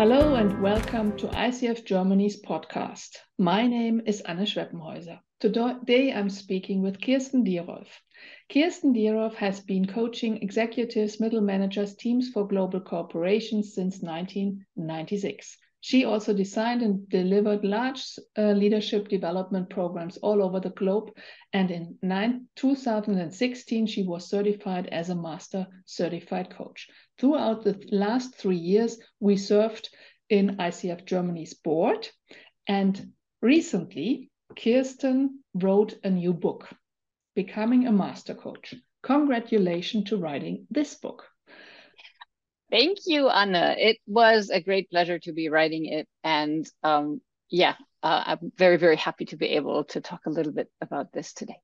Hello and welcome to ICF Germany's podcast. My name is Anne Schweppenhäuser. Today I'm speaking with Kirsten Dierolf. Kirsten Dierolf has been coaching executives, middle managers, teams for global corporations since 1996. She also designed and delivered large uh, leadership development programs all over the globe. And in nine, 2016, she was certified as a master certified coach. Throughout the last three years, we served in ICF Germany's board. And recently, Kirsten wrote a new book, Becoming a Master Coach. Congratulations to writing this book. Thank you, Anna. It was a great pleasure to be writing it. And um, yeah, uh, I'm very, very happy to be able to talk a little bit about this today.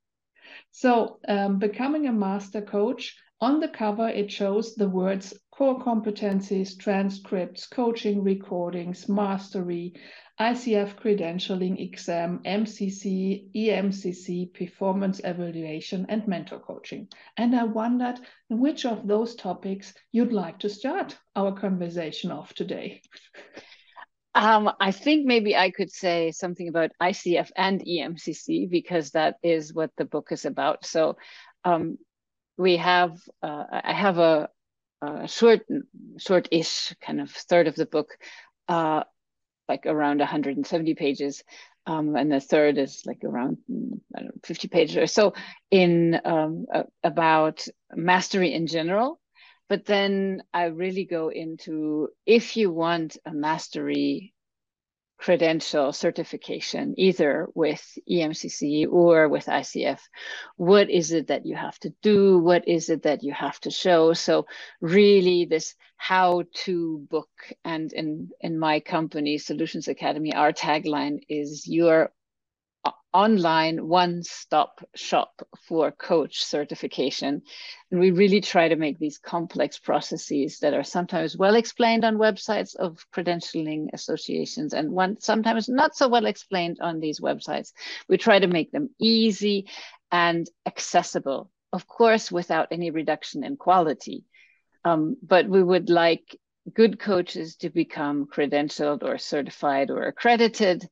So, um, becoming a master coach, on the cover, it shows the words core competencies, transcripts, coaching recordings, mastery, ICF credentialing exam, MCC, EMCC, performance evaluation, and mentor coaching. And I wondered which of those topics you'd like to start our conversation off today. Um, I think maybe I could say something about ICF and EMCC because that is what the book is about. So um, we have uh, I have a, a short short-ish kind of third of the book, uh, like around 170 pages, um, and the third is like around know, 50 pages or so in um, about mastery in general. But then I really go into if you want a mastery credential certification, either with EMCC or with ICF. What is it that you have to do? What is it that you have to show? So really this how to book and in, in my company, Solutions Academy, our tagline is your online one-stop shop for coach certification. And we really try to make these complex processes that are sometimes well explained on websites of credentialing associations and one sometimes not so well explained on these websites. We try to make them easy and accessible, of course, without any reduction in quality. Um, but we would like good coaches to become credentialed or certified or accredited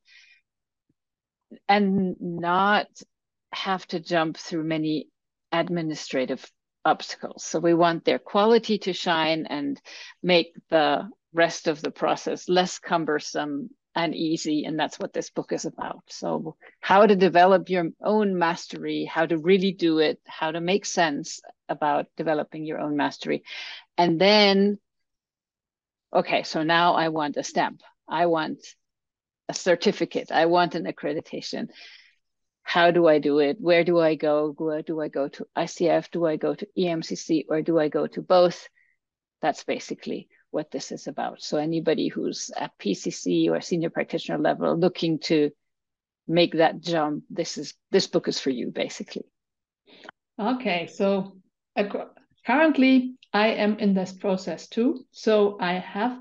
and not have to jump through many administrative obstacles. So we want their quality to shine and make the rest of the process less cumbersome and easy. And that's what this book is about. So, how to develop your own mastery, how to really do it, how to make sense about developing your own mastery. And then, okay, so now I want a stamp. I want a certificate. I want an accreditation. How do I do it? Where do I go? Do I go to ICF? Do I go to EMCC or do I go to both? That's basically what this is about. So anybody who's at PCC or senior practitioner level looking to make that jump, this is this book is for you basically. Okay, so currently I am in this process too. So I have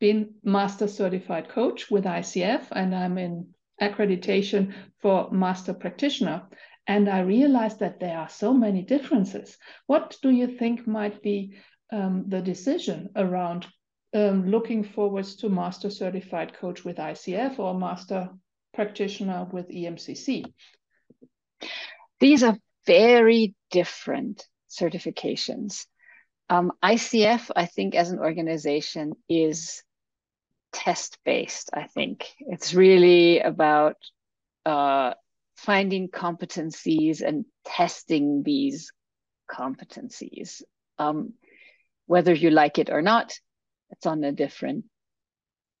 been master certified coach with ICF and I'm in accreditation for master practitioner. And I realized that there are so many differences. What do you think might be um, the decision around um, looking forwards to master certified coach with ICF or master practitioner with EMCC? These are very different certifications. Um, ICF, I think, as an organization, is test based i think it's really about uh, finding competencies and testing these competencies um, whether you like it or not it's on a different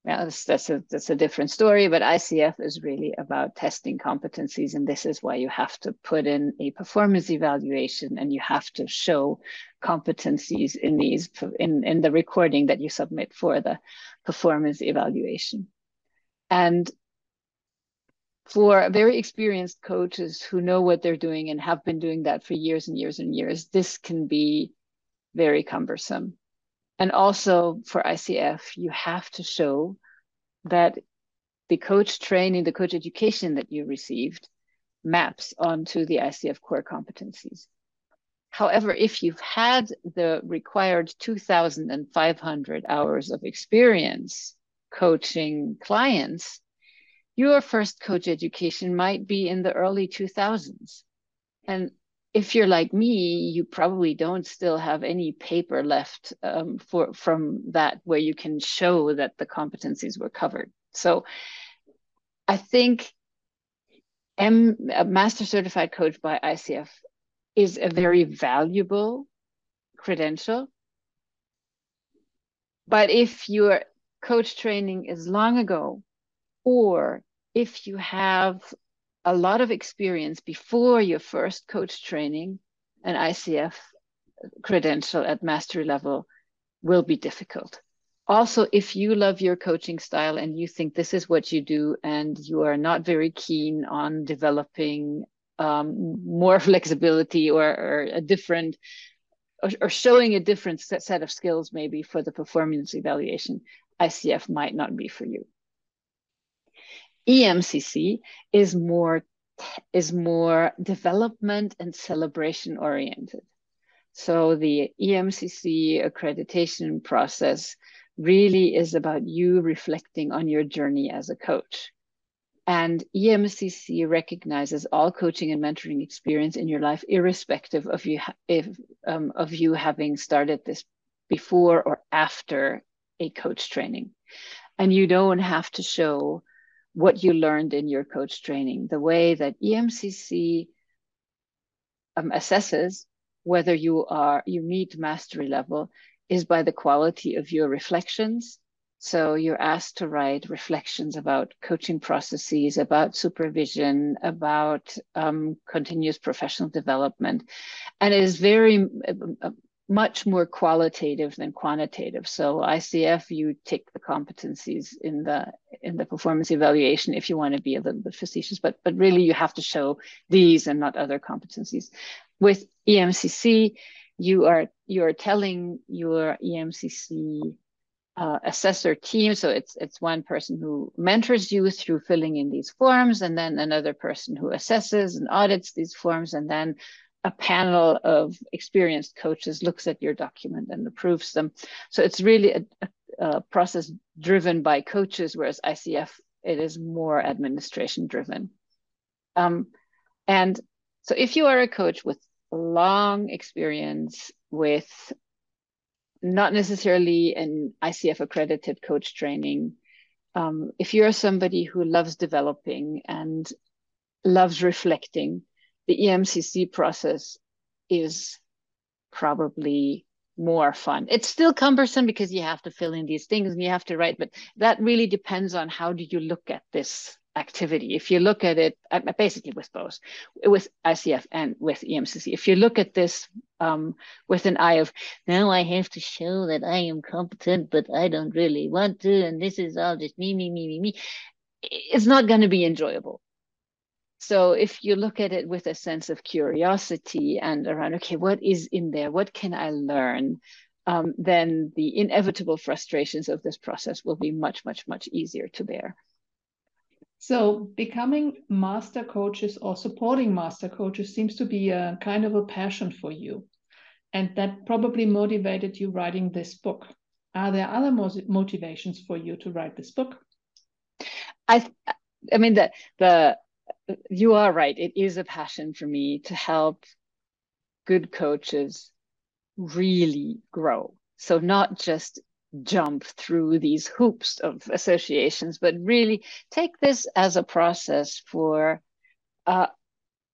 yeah, that's, that's a that's a different story. But ICF is really about testing competencies, and this is why you have to put in a performance evaluation, and you have to show competencies in these in in the recording that you submit for the performance evaluation. And for very experienced coaches who know what they're doing and have been doing that for years and years and years, this can be very cumbersome and also for ICF, you have to show that the coach training, the coach education that you received maps onto the ICF core competencies. However, if you've had the required 2,500 hours of experience coaching clients, your first coach education might be in the early 2000s. And if you're like me, you probably don't still have any paper left um, for from that where you can show that the competencies were covered. So I think M, a master certified coach by ICF is a very valuable credential. But if your coach training is long ago, or if you have a lot of experience before your first coach training, an ICF credential at mastery level will be difficult. Also, if you love your coaching style and you think this is what you do, and you are not very keen on developing um, more flexibility or, or a different or, or, showing a different set of skills maybe for the performance evaluation, ICF might not be for you. EMCC is more is more development and celebration oriented. So the EMCC accreditation process really is about you reflecting on your journey as a coach. And EMCC recognizes all coaching and mentoring experience in your life, irrespective of you if um, of you having started this before or after a coach training. And you don't have to show what you learned in your coach training. The way that EMCC um, assesses whether you are you meet mastery level is by the quality of your reflections. So you're asked to write reflections about coaching processes, about supervision, about um, continuous professional development, and it is very uh, much more qualitative than quantitative. So ICF, you take the competencies in the in the performance evaluation if you want to be a little bit facetious, but but really you have to show these and not other competencies. With EMCC, you are you are telling your EMCC uh, assessor team. So it's it's one person who mentors you through filling in these forms, and then another person who assesses and audits these forms, and then a panel of experienced coaches looks at your document and approves them. So it's really a, a, process driven by coaches, whereas ICF, it is more administration driven. Um, and so if you are a coach with long experience with not necessarily an ICF accredited coach training, um, if you're somebody who loves developing and loves reflecting, the EMCC process is probably more fun. It's still cumbersome because you have to fill in these things and you have to write, but that really depends on how do you look at this activity. If you look at it, basically with both, with ICF and with EMCC, if you look at this um, with an eye of, now I have to show that I am competent, but I don't really want to, and this is all just me, me, me, me, me, it's not going to be enjoyable. So if you look at it with a sense of curiosity and around, okay, what is in there? What can I learn? Um, then the inevitable frustrations of this process will be much, much, much easier to bear. So becoming master coaches or supporting master coaches seems to be a kind of a passion for you. And that probably motivated you writing this book. Are there other motivations for you to write this book? I, I mean, the, the you are right. It is a passion for me to help good coaches really grow. So not just jump through these hoops of associations, but really take this as a process for uh,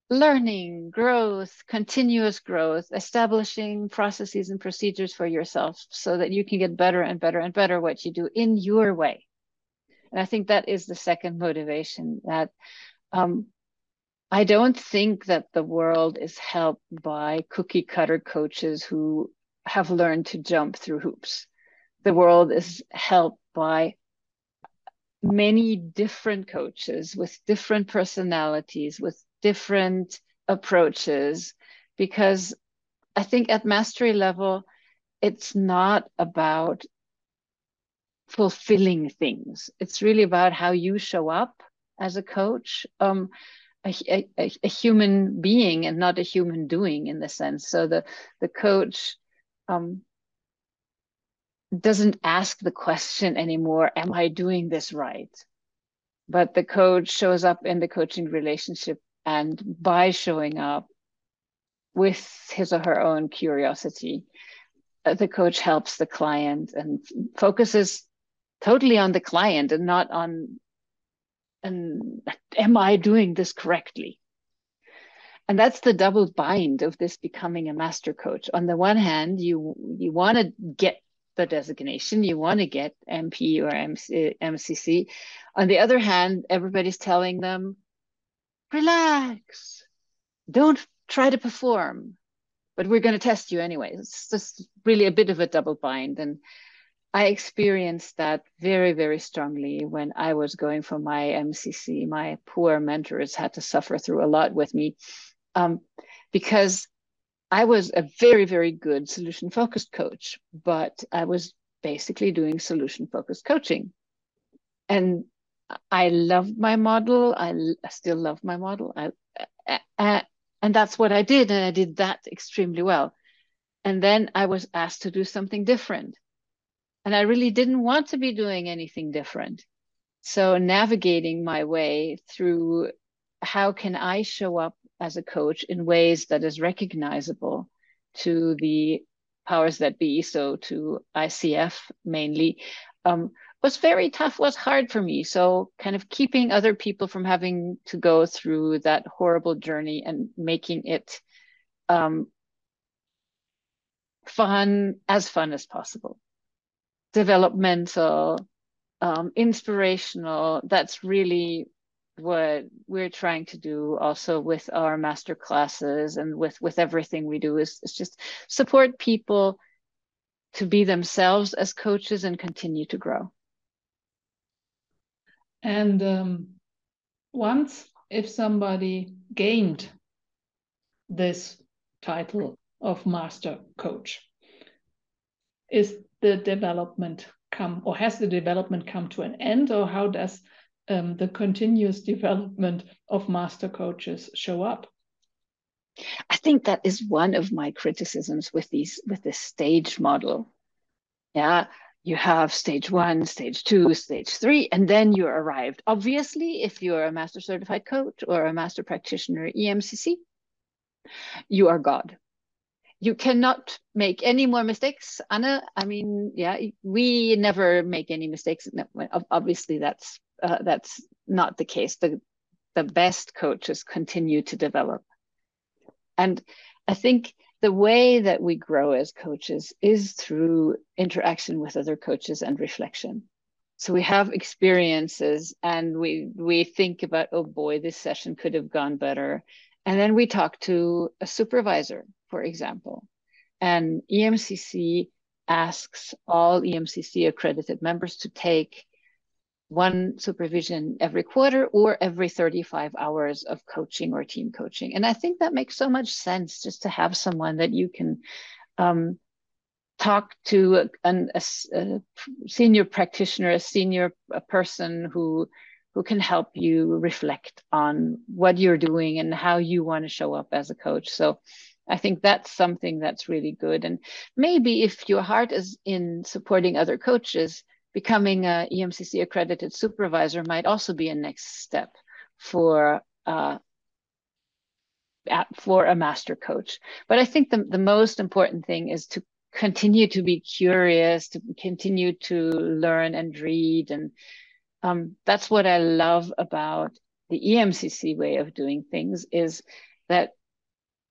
learning, growth, continuous growth, establishing processes and procedures for yourself so that you can get better and better and better what you do in your way. And I think that is the second motivation that um, I don't think that the world is helped by cookie cutter coaches who have learned to jump through hoops. The world is helped by many different coaches with different personalities, with different approaches, because I think at mastery level, it's not about fulfilling things. It's really about how you show up as a coach, um, a, a, a, human being and not a human doing in the sense. So the the coach um, doesn't ask the question anymore, am I doing this right? But the coach shows up in the coaching relationship and by showing up with his or her own curiosity, uh, the coach helps the client and focuses totally on the client and not on and am I doing this correctly? And that's the double bind of this becoming a master coach. On the one hand, you you want to get the designation, you want to get MP or MC, MCC. On the other hand, everybody's telling them, relax, don't try to perform, but we're going to test you anyway. It's just really a bit of a double bind. And I experienced that very, very strongly when I was going for my MCC. My poor mentors had to suffer through a lot with me um, because I was a very, very good solution focused coach, but I was basically doing solution focused coaching. And I loved my model. I, I still love my model. I, uh, and that's what I did. And I did that extremely well. And then I was asked to do something different. And I really didn't want to be doing anything different. So navigating my way through how can I show up as a coach in ways that is recognizable to the powers that be, so to ICF mainly, um, was very tough, was hard for me. So, kind of keeping other people from having to go through that horrible journey and making it um, fun, as fun as possible, developmental, um, inspirational. That's really what we're trying to do also with our master classes and with with everything we do is, is just support people to be themselves as coaches and continue to grow and um, once if somebody gained this title of master coach is the development come or has the development come to an end or how does um, the continuous development of master coaches show up? I think that is one of my criticisms with these with this stage model. Yeah, you have stage one, stage two, stage three, and then you arrived. Obviously, if you're a master certified coach or a master practitioner EMCC, you are God. You cannot make any more mistakes, Anna. I mean, yeah, we never make any mistakes. Obviously, that's uh, that's not the case. The the best coaches continue to develop, and I think the way that we grow as coaches is through interaction with other coaches and reflection. So we have experiences and we we think about, oh boy, this session could have gone better. And then we talk to a supervisor, for example. And EMCC asks all EMCC accredited members to take one supervision every quarter or every 35 hours of coaching or team coaching. And I think that makes so much sense just to have someone that you can um, talk to an, a, a, senior practitioner, a senior a person who who can help you reflect on what you're doing and how you want to show up as a coach. So I think that's something that's really good. And maybe if your heart is in supporting other coaches, becoming a EMCC accredited supervisor might also be a next step for uh, at, for a master coach. But I think the, the most important thing is to continue to be curious, to continue to learn and read. And um, that's what I love about the EMCC way of doing things is that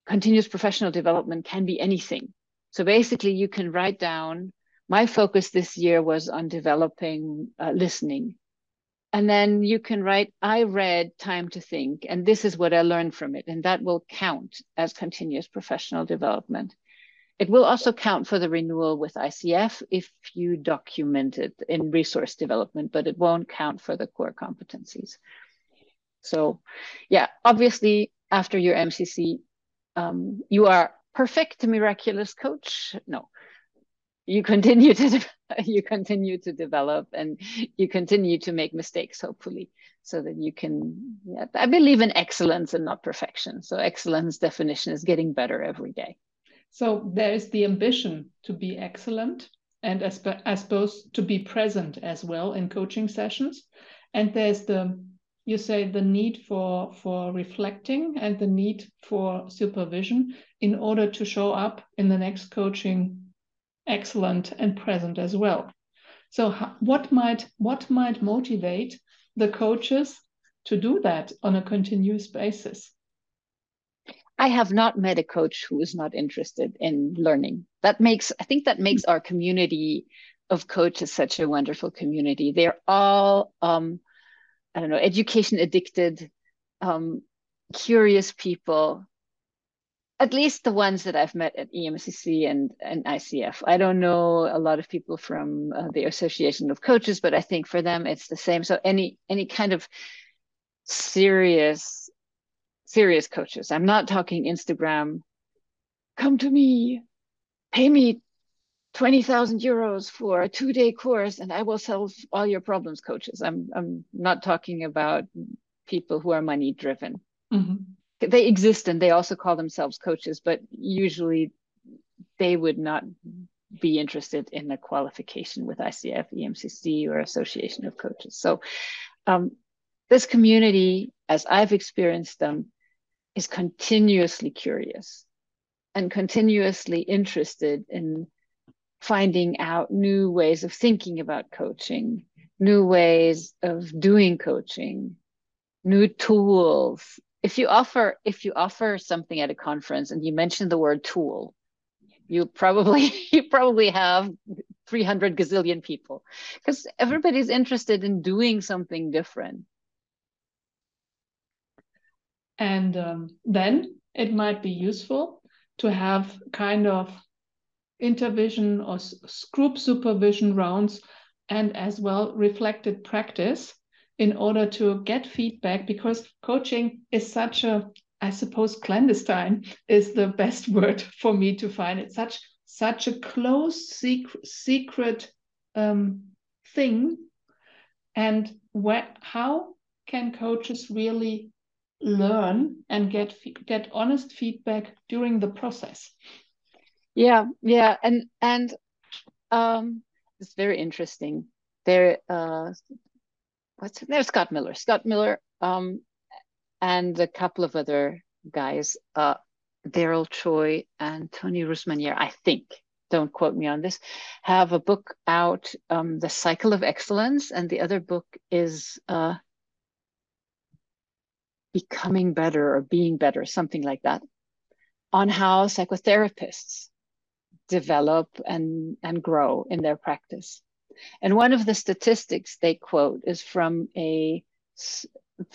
continuous professional development can be anything. So basically you can write down my focus this year was on developing uh, listening. And then you can write, I read Time to Think, and this is what I learned from it. And that will count as continuous professional development. It will also count for the renewal with ICF if you document it in resource development, but it won't count for the core competencies. So, yeah, obviously, after your MCC, um, you are perfect, miraculous coach. No, you continue to you continue to develop and you continue to make mistakes hopefully so that you can yeah, i believe in excellence and not perfection so excellence definition is getting better every day so there is the ambition to be excellent and as, as supposed to be present as well in coaching sessions. And there's the you say the need for for reflecting and the need for supervision in order to show up in the next coaching excellent and present as well so what might what might motivate the coaches to do that on a continuous basis I have not met a coach who is not interested in learning. That makes, I think that makes our community of coaches such a wonderful community. They're all, um, I don't know, education addicted, um, curious people. At least the ones that I've met at EMCC and, and ICF. I don't know a lot of people from uh, the Association of Coaches, but I think for them it's the same. So any any kind of serious serious coaches. I'm not talking Instagram. Come to me, pay me 20,000 euros for a two day course and I will solve all your problems, coaches. I'm, I'm not talking about people who are money driven. Mm-hmm. They exist and they also call themselves coaches, but usually they would not be interested in a qualification with ICF, EMCC, or Association of Coaches. So, um, this community, as I've experienced them, is continuously curious and continuously interested in finding out new ways of thinking about coaching, new ways of doing coaching, new tools. If you offer if you offer something at a conference and you mention the word tool, you probably you probably have 300 gazillion people because everybody's interested in doing something different. And um, then it might be useful to have kind of intervision or group supervision rounds and as well reflected practice in order to get feedback because coaching is such a i suppose clandestine is the best word for me to find. It such such a close secret secret um, thing. And where how can coaches really learn and get get honest feedback during the process? Yeah yeah and and um it's very interesting. There uh what's there's scott miller. Scott miller um and a couple of other guys uh Daryl Chow and Tony Rousmaniere i think. Don't quote me on this. Have a book out um the cycle of excellence and the other book is uh becoming better or being better, something like that, on how psychotherapists develop and, and grow in their practice. And one of the statistics they quote is from a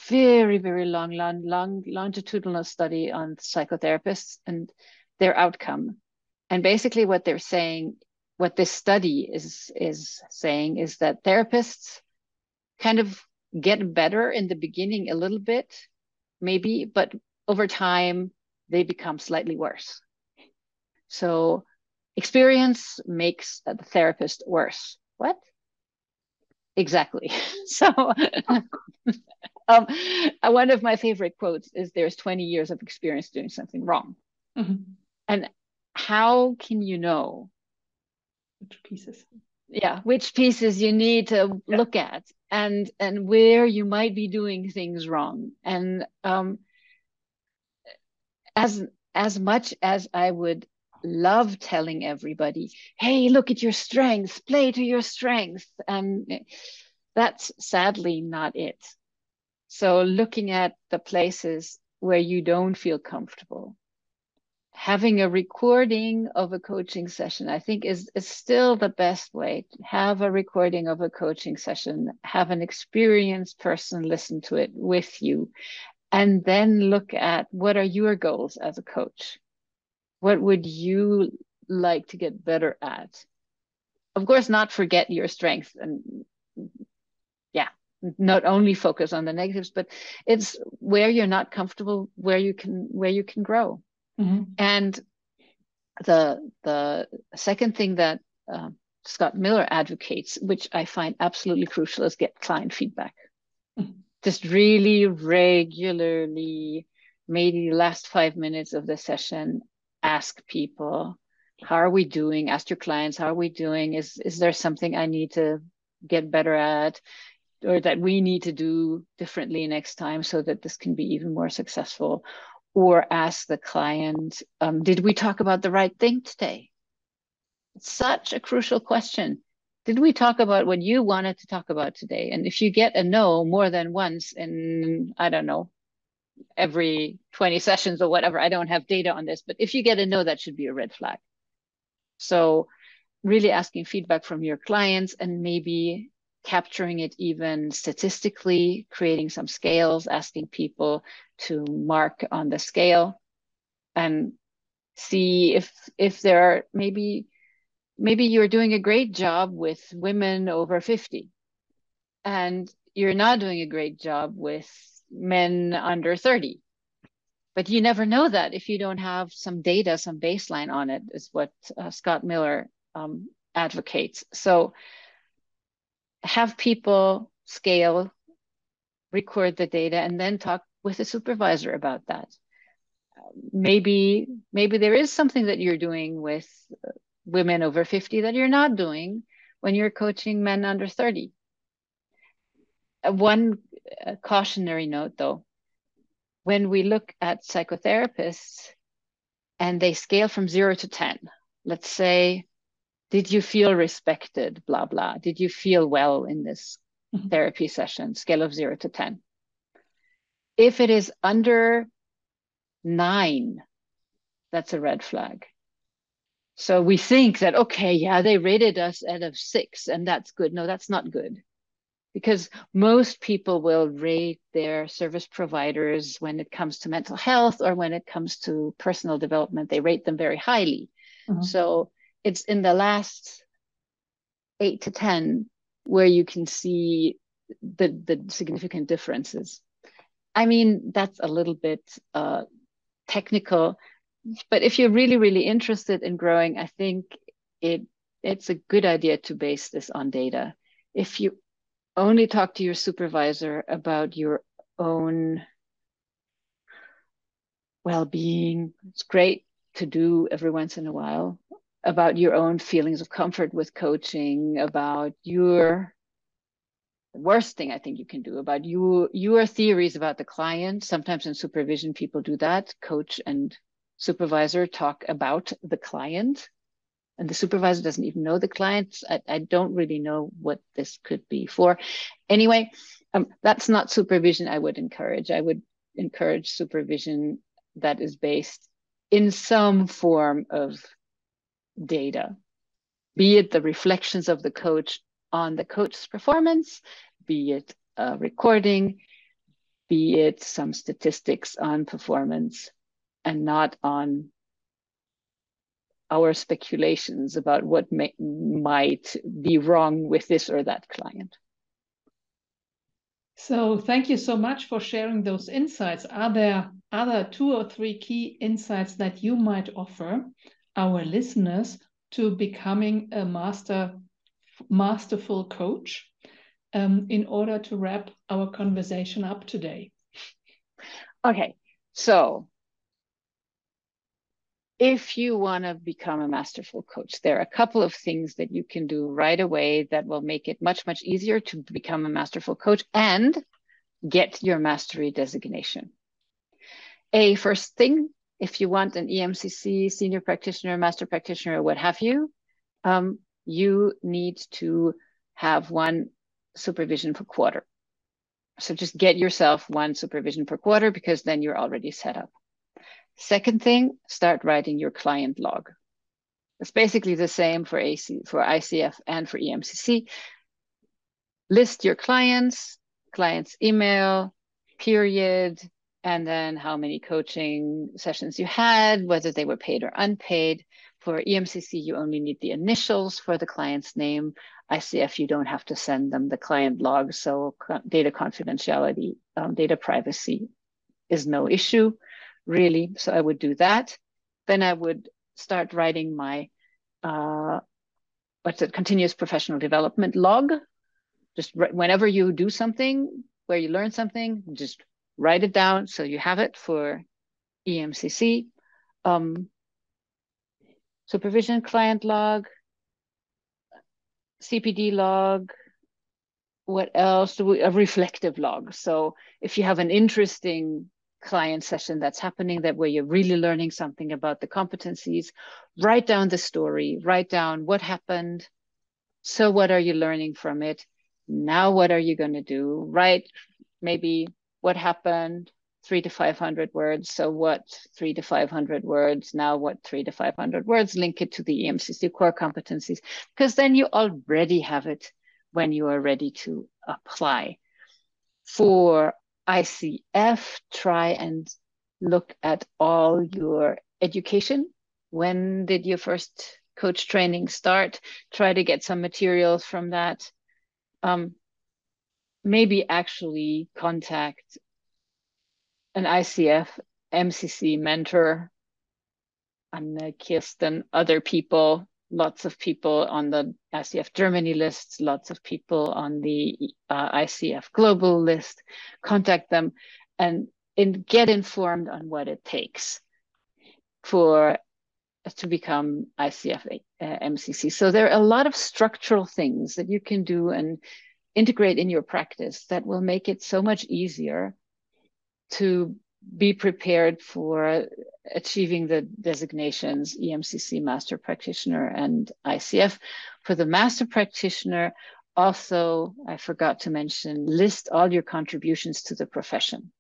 very, very long, long, long longitudinal study on psychotherapists and their outcome. And basically, what they're saying, what this study is is saying, is that therapists kind of get better in the beginning a little bit maybe, but over time they become slightly worse. So experience makes the therapist worse. What? Exactly. so um, one of my favorite quotes is there's 20 years of experience doing something wrong. Mm-hmm. And how can you know which pieces? Yeah, which pieces you need to yeah. look at and and where you might be doing things wrong and um as as much as i would love telling everybody hey look at your strengths play to your strengths and that's sadly not it so looking at the places where you don't feel comfortable having a recording of a coaching session, I think is, is still the best way to have a recording of a coaching session, have an experienced person listen to it with you, and then look at what are your goals as a coach? What would you like to get better at? Of course, not forget your strengths and yeah, not only focus on the negatives, but it's where you're not comfortable, where you can where you can grow. Mm-hmm. And the the second thing that uh, Scott Miller advocates, which I find absolutely crucial, is get client feedback. Mm-hmm. Just really regularly, maybe the last five minutes of the session, ask people, how are we doing? Ask your clients how are we doing? Is is there something i need to get better at or that we need to do differently next time so that this can be even more successful? Or ask the client um, did we talk about the right thing today? Such a crucial question. Did we talk about what you wanted to talk about today? And if you get a no more than once in i don't know every 20 sessions or whatever. I don't have data on this but if you get a no that should be a red flag. So really asking feedback from your clients and maybe capturing it even statistically, creating some scales, asking people to mark on the scale and see if if there are maybe maybe you're doing a great job with women over 50 and you're not doing a great job with men under 30 but you never know that if you don't have some data, some baseline on it, is what uh, Scott Miller um, advocates. So have people scale, record the data, and then talk with a supervisor about that. maybe maybe there is something that you're doing with uh, women over 50 that you're not doing when you're coaching men under 30. Uh, one uh, cautionary note though when we look at psychotherapists and they scale from zero to 10, let's say, did you feel respected? Blah, blah. Did you feel well in this mm-hmm. therapy session? Scale of zero to 10. If it is under nine, that's a red flag. So we think that, okay, yeah, they rated us out of six and that's good. No, that's not good because most people will rate their service providers when it comes to mental health or when it comes to personal development they rate them very highly. Mm-hmm. so it's in the last 8 to 10 where you can see the the significant differences. I mean that's a little bit uh, technical but if you're really really interested in growing i think it it's a good idea to base this on data. If you only talk to your supervisor about your own well-being. It's great to do every once in a while about your own feelings of comfort with coaching about your worst thing i think you can do about you your theories about the client. Sometimes in supervision people do that. Coach and supervisor talk about the client and the supervisor doesn't even know the client. I, I don't really know what this could be for. Anyway, um, that's not supervision I would encourage. I would encourage supervision that is based in some form of data, be it the reflections of the coach on the coach's performance, be it a recording, be it some statistics on performance, and not on our speculations about what may, might be wrong with this or that client. So thank you so much for sharing those insights. Are there other two or three key insights that you might offer our listeners to becoming a master masterful coach um, in order to wrap our conversation up today? Okay, so if you want to become a masterful coach, there are a couple of things that you can do right away that will make it much, much easier to become a masterful coach and get your mastery designation. A first thing, if you want an EMCC senior practitioner, master practitioner, what have you, um, you need to have one supervision per quarter. So just get yourself one supervision per quarter because then you're already set up. Second thing, start writing your client log. It's basically the same for AC, for ICF and for EMCC. List your clients, client's email, period, and then how many coaching sessions you had, whether they were paid or unpaid. For EMCC, you only need the initials for the client's name. ICF, you don't have to send them the client log, so data confidentiality, um, data privacy is no issue really. So I would do that. Then I would start writing my uh, what's it, continuous professional development log. Just whenever you do something where you learn something, just write it down so you have it for EMCC. Um, supervision client log, CPD log, what else a reflective log. So if you have an interesting client session that's happening that where you're really learning something about the competencies, write down the story, write down what happened. So what are you learning from it? Now what are you going to do? Write maybe what happened, three to 500 words. So what three to 500 words? Now what three to 500 words? Link it to the EMCC core competencies, because then you already have it when you are ready to apply. For ICF, try and look at all your education. When did your first coach training start? Try to get some materials from that. Um, maybe actually contact an ICF MCC mentor and Kirsten, other people lots of people on the ICF Germany lists, lots of people on the uh, ICF global list. Contact them and in, get informed on what it takes for to become ICF uh, MCC. So there are a lot of structural things that you can do and integrate in your practice that will make it so much easier to be prepared for achieving the designations EMCC Master Practitioner and ICF. For the Master Practitioner, also, I forgot to mention, list all your contributions to the profession.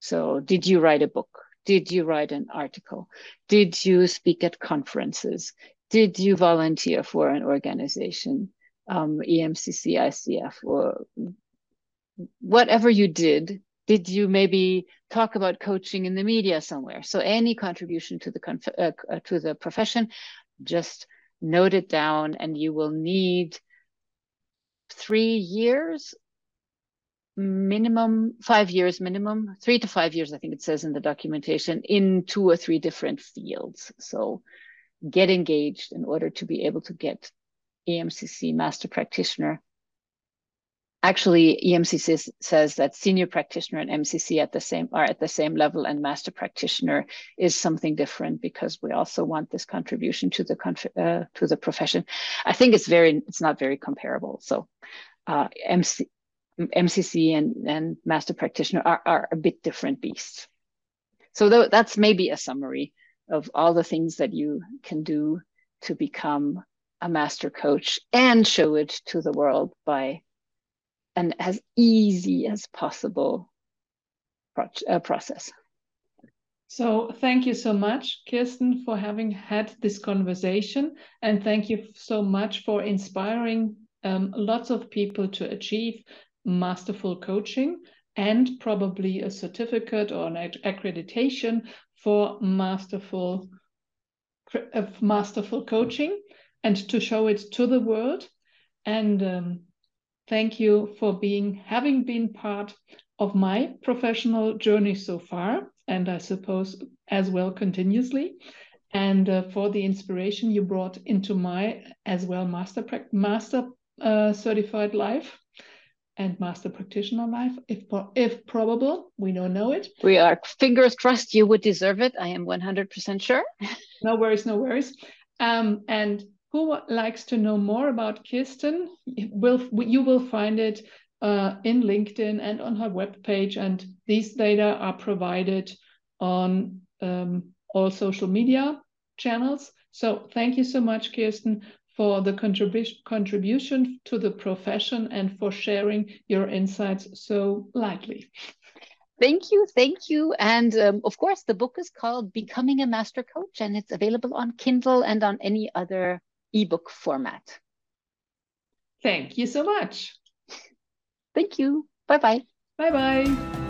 So, did you write a book? Did you write an article? Did you speak at conferences? Did you volunteer for an organization, um, EMCC, ICF, or whatever you did? Did you maybe talk about coaching in the media somewhere? So any contribution to the uh, uh, to the profession, just note it down, and you will need three years minimum five years minimum three to five years i think it says in the documentation in two or three different fields so get engaged in order to be able to get emcc master practitioner actually EMCC says that senior practitioner and MCC at the same are at the same level and master practitioner is something different because we also want this contribution to the uh, to the profession. I think it's very it's not very comparable. So uh, MC, MCC and, and master practitioner are, are a bit different beasts. So th that's maybe a summary of all the things that you can do to become a master coach and show it to the world by and as easy as possible uh, process. So thank you so much, Kirsten, for having had this conversation. And thank you so much for inspiring um, lots of people to achieve masterful coaching and probably a certificate or an accreditation for masterful, uh, masterful coaching and to show it to the world. And um, Thank you for being having been part of my professional journey so far, and I suppose as well continuously, and uh, for the inspiration you brought into my as well master master uh, certified life and master practitioner life, if if probable. We don't know it. We are fingers crossed. You would deserve it. I am one hundred percent sure. no worries, no worries. Um, and who likes to know more about Kirsten, will you will find it uh, in LinkedIn and on her webpage. And these data are provided on um, all social media channels. So thank you so much, Kirsten, for the contribution contribution to the profession and for sharing your insights so lightly. Thank you, thank you. And um, of course, the book is called Becoming a Master Coach, and it's available on Kindle and on any other ebook format. Thank you so much. Thank you. Bye bye. Bye bye.